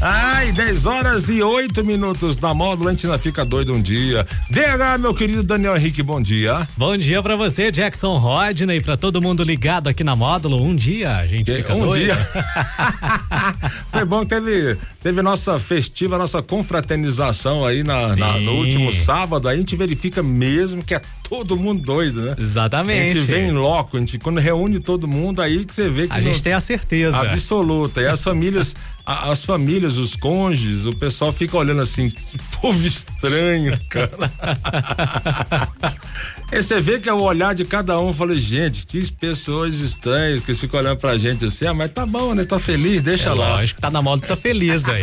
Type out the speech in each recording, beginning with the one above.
Ai, 10 horas e 8 minutos na módulo, a gente ainda fica doido um dia. DH, meu querido Daniel Henrique, bom dia. Bom dia pra você, Jackson Rodney, pra todo mundo ligado aqui na módulo. Um dia a gente fica um doido. dia. Foi bom que teve, teve nossa festiva, nossa confraternização aí na, na- no último sábado. Aí a gente verifica mesmo que é todo mundo doido, né? A Exatamente. gente vem em loco, a gente quando reúne todo mundo, aí que você vê que A gente tem a certeza. absoluta. E as famílias, a- as famílias, os cônjuges, o pessoal fica olhando assim, que povo estranho, cara. Aí você vê que é o olhar de cada um, eu falei, gente, que pessoas estranhas que eles ficam olhando pra gente assim, ah, mas tá bom, né? Tá feliz, deixa É lá. lógico, tá na moda, tá feliz aí.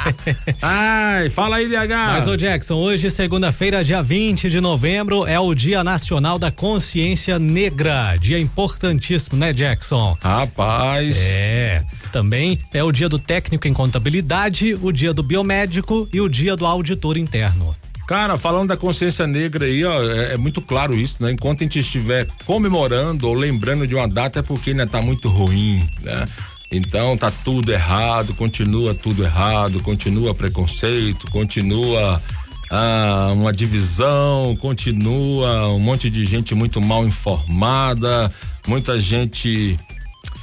Ai, fala aí, DH. Mas, ô Jackson, hoje, segunda-feira, dia 20 de novembro, é o Dia Nacional da Consciência Negra. Dia importantíssimo, né, Jackson? Rapaz. É. Também é o dia do técnico em contabilidade, o dia do biomédico e o dia do auditor interno. Cara, falando da consciência negra aí, ó, é, é muito claro isso, né? Enquanto a gente estiver comemorando ou lembrando de uma data é porque ainda tá muito ruim, né? Então tá tudo errado, continua tudo errado, continua preconceito, continua ah, uma divisão, continua um monte de gente muito mal informada, muita gente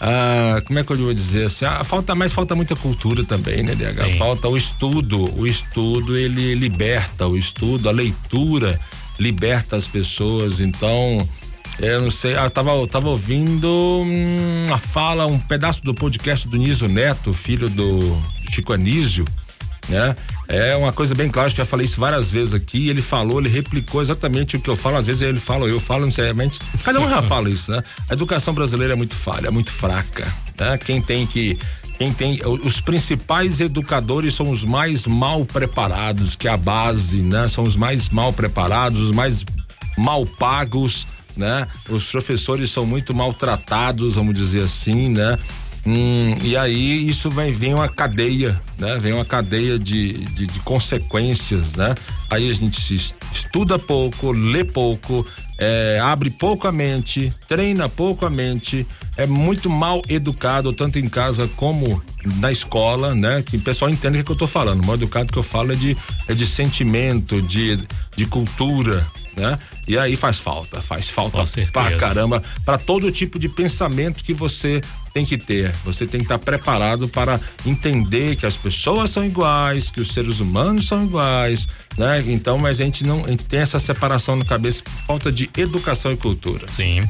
ah, como é que eu vou dizer assim? Ah, falta mais, falta muita cultura também, né, DH? Sim. Falta o estudo. O estudo ele liberta, o estudo, a leitura liberta as pessoas. Então, eu não sei, ah, eu tava, eu tava ouvindo hum, a fala, um pedaço do podcast do Niso Neto, filho do Chico Anísio, né? É uma coisa bem clara, acho que já falei isso várias vezes aqui. Ele falou, ele replicou exatamente o que eu falo. Às vezes ele fala, eu falo, não sei, mas cada um já fala isso, né? A educação brasileira é muito falha, é muito fraca, né? Quem tem que quem tem os principais educadores são os mais mal preparados, que é a base, né? São os mais mal preparados, os mais mal pagos, né? Os professores são muito maltratados, vamos dizer assim, né? Hum, e aí isso vai vem uma cadeia, né? Vem uma cadeia de, de, de consequências, né? Aí a gente se es- estuda pouco, lê pouco, é, abre pouco a mente, treina pouco a mente, é muito mal educado, tanto em casa como na escola, né? Que o pessoal entende o que eu tô falando. O mal educado que eu falo é de, é de sentimento, de, de cultura, né? E aí faz falta, faz falta pra caramba, para todo tipo de pensamento que você tem que ter. Você tem que estar preparado para entender que as pessoas são iguais, que os seres humanos são iguais, né? Então, mas a gente não, a gente tem essa separação na cabeça por falta de educação e cultura. Sim.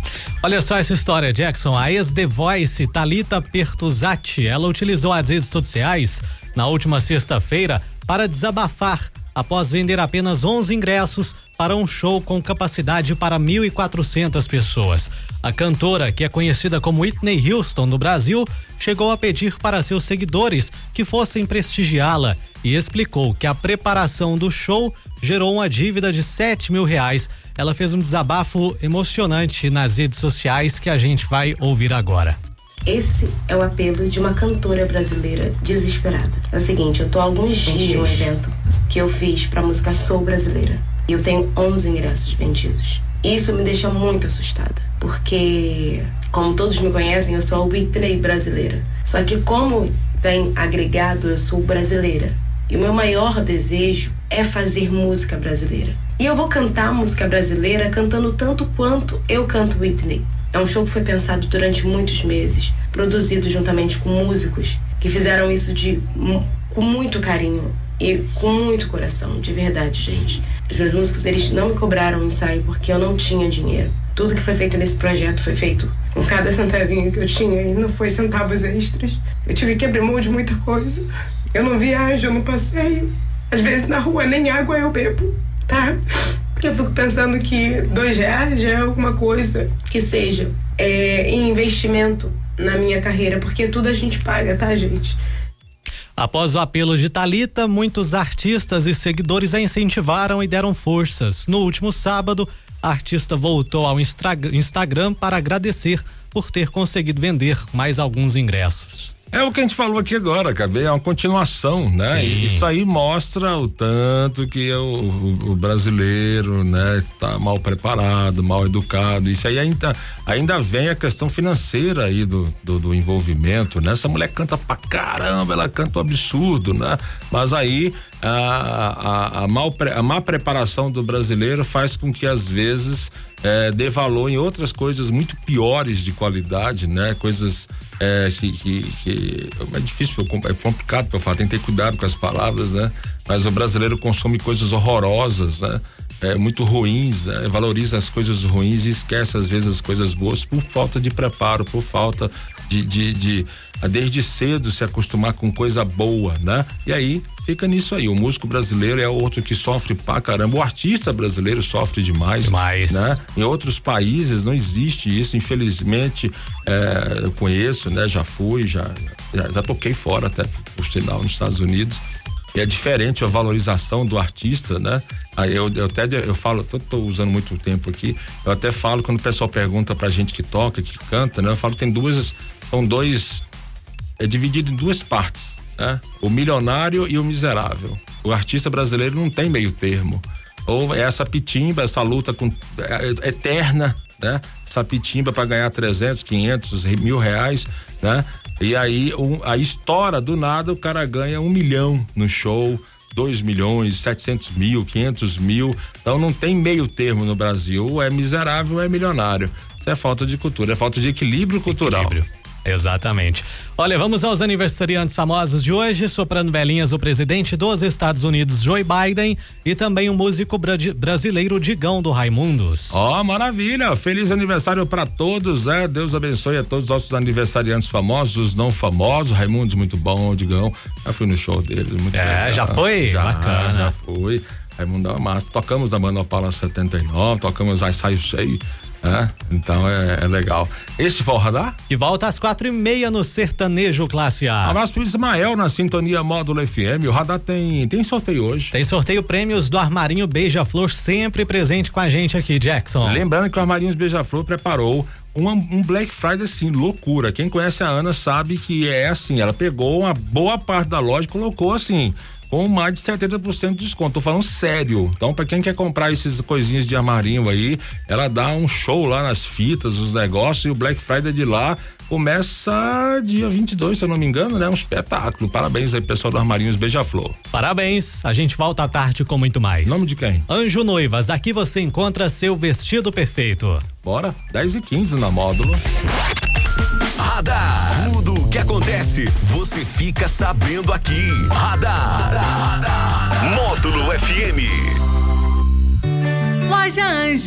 Olha só essa história, Jackson. A ex-The Voice, Thalita Pertuzati, ela utilizou as redes sociais na última sexta-feira para desabafar após vender apenas 11 ingressos para um show com capacidade para 1.400 pessoas. A cantora, que é conhecida como Whitney Houston no Brasil, chegou a pedir para seus seguidores que fossem prestigiá-la e explicou que a preparação do show gerou uma dívida de 7 mil reais. Ela fez um desabafo emocionante nas redes sociais que a gente vai ouvir agora. Esse é o apelo de uma cantora brasileira desesperada. É o seguinte, eu tô há alguns dias de um evento que eu fiz pra música soul brasileira. E eu tenho 11 ingressos vendidos. Isso me deixa muito assustada, porque como todos me conhecem, eu sou a Whitney brasileira. Só que como vem agregado, eu sou brasileira. E o meu maior desejo é fazer música brasileira. E eu vou cantar música brasileira cantando tanto quanto eu canto Whitney. É um show que foi pensado durante muitos meses, produzido juntamente com músicos que fizeram isso de com muito carinho e com muito coração, de verdade, gente. Os meus músicos, eles não me cobraram ensaio porque eu não tinha dinheiro. Tudo que foi feito nesse projeto foi feito com cada centavinho que eu tinha e não foi centavos extras. Eu tive que abrir mão de muita coisa. Eu não viajo, eu não passeio. Às vezes na rua nem água eu bebo, tá? Porque eu fico pensando que dois reais já é alguma coisa que seja é, em investimento na minha carreira, porque tudo a gente paga, tá, gente? Após o apelo de Talita, muitos artistas e seguidores a incentivaram e deram forças. No último sábado, a artista voltou ao Instagram para agradecer por ter conseguido vender mais alguns ingressos. É o que a gente falou aqui agora, cara, é uma continuação, né? Isso aí mostra o tanto que o, o, o, brasileiro, né, está mal preparado, mal educado. Isso aí ainda, ainda vem a questão financeira aí do, do, do envolvimento, né? Essa mulher canta pra caramba, ela canta um absurdo, né? Mas aí a, a, a, mal, a má preparação do brasileiro faz com que às vezes é, dê valor em outras coisas muito piores de qualidade, né? Coisas é, que, que, que, é difícil, é complicado para falar, tem que ter cuidado com as palavras, né? Mas o brasileiro consome coisas horrorosas, né? É, muito ruins, né? valoriza as coisas ruins e esquece às vezes as coisas boas por falta de preparo, por falta de, de, de desde cedo se acostumar com coisa boa, né? E aí fica nisso aí. O músico brasileiro é outro que sofre pra caramba. O artista brasileiro sofre demais. Demais. Né? Em outros países não existe isso, infelizmente. É, eu conheço, né? Já fui, já, já, já toquei fora até, por sinal, nos Estados Unidos. É diferente a valorização do artista, né? Eu, eu até eu falo, tô, tô, usando muito tempo aqui, eu até falo quando o pessoal pergunta pra gente que toca, que canta, né? Eu falo que tem duas, são dois, é dividido em duas partes né? O milionário e o miserável. O artista brasileiro não tem meio termo. Ou é essa pitimba, essa luta com, é, é eterna, né? Essa pitimba para ganhar 300, 500, mil reais, né? E aí um, a história do nada o cara ganha um milhão no show, 2 milhões, 700 mil, 500 mil. Então não tem meio termo no Brasil. Ou é miserável ou é milionário. Isso é falta de cultura, é falta de equilíbrio cultural. Equilíbrio. Exatamente. Olha, vamos aos aniversariantes famosos de hoje. Soprando velhinhas, o presidente dos Estados Unidos, Joe Biden, e também o músico bra brasileiro Digão do Raimundos. Ó, oh, maravilha! Feliz aniversário para todos, né? Deus abençoe a todos os nossos aniversariantes famosos, não famosos. Raimundos, muito bom, Digão. Já fui no show deles, muito É, legal. já foi? Já, Bacana. Já fui. Raimundão é massa. Tocamos a Manopala 79, tocamos a Ensaio 6 é, Então é, é, legal. Esse foi o radar? De volta às quatro e meia no Sertanejo Classe A. Abraço pro Ismael na Sintonia Módulo FM. O radar tem, tem sorteio hoje. Tem sorteio prêmios do Armarinho Beija-Flor, sempre presente com a gente aqui, Jackson. Lembrando que o Armarinho Beija-Flor preparou um Black Friday assim, loucura. Quem conhece a Ana sabe que é assim, ela pegou uma boa parte da loja e colocou assim, com mais de 70% de desconto. Tô falando sério. Então, para quem quer comprar esses coisinhas de armarinho aí, ela dá um show lá nas fitas, os negócios, e o Black Friday de lá começa dia 22, se eu não me engano, né? Um espetáculo. Parabéns aí, pessoal do Armarinhos Beija-Flor. Parabéns. A gente volta à tarde com muito mais. Nome de quem? Anjo Noivas. Aqui você encontra seu vestido perfeito. Bora, 10 e 15 na módulo. Radar. Que acontece, você fica sabendo aqui. Radar. Radar. Módulo FM. Loja Anjo.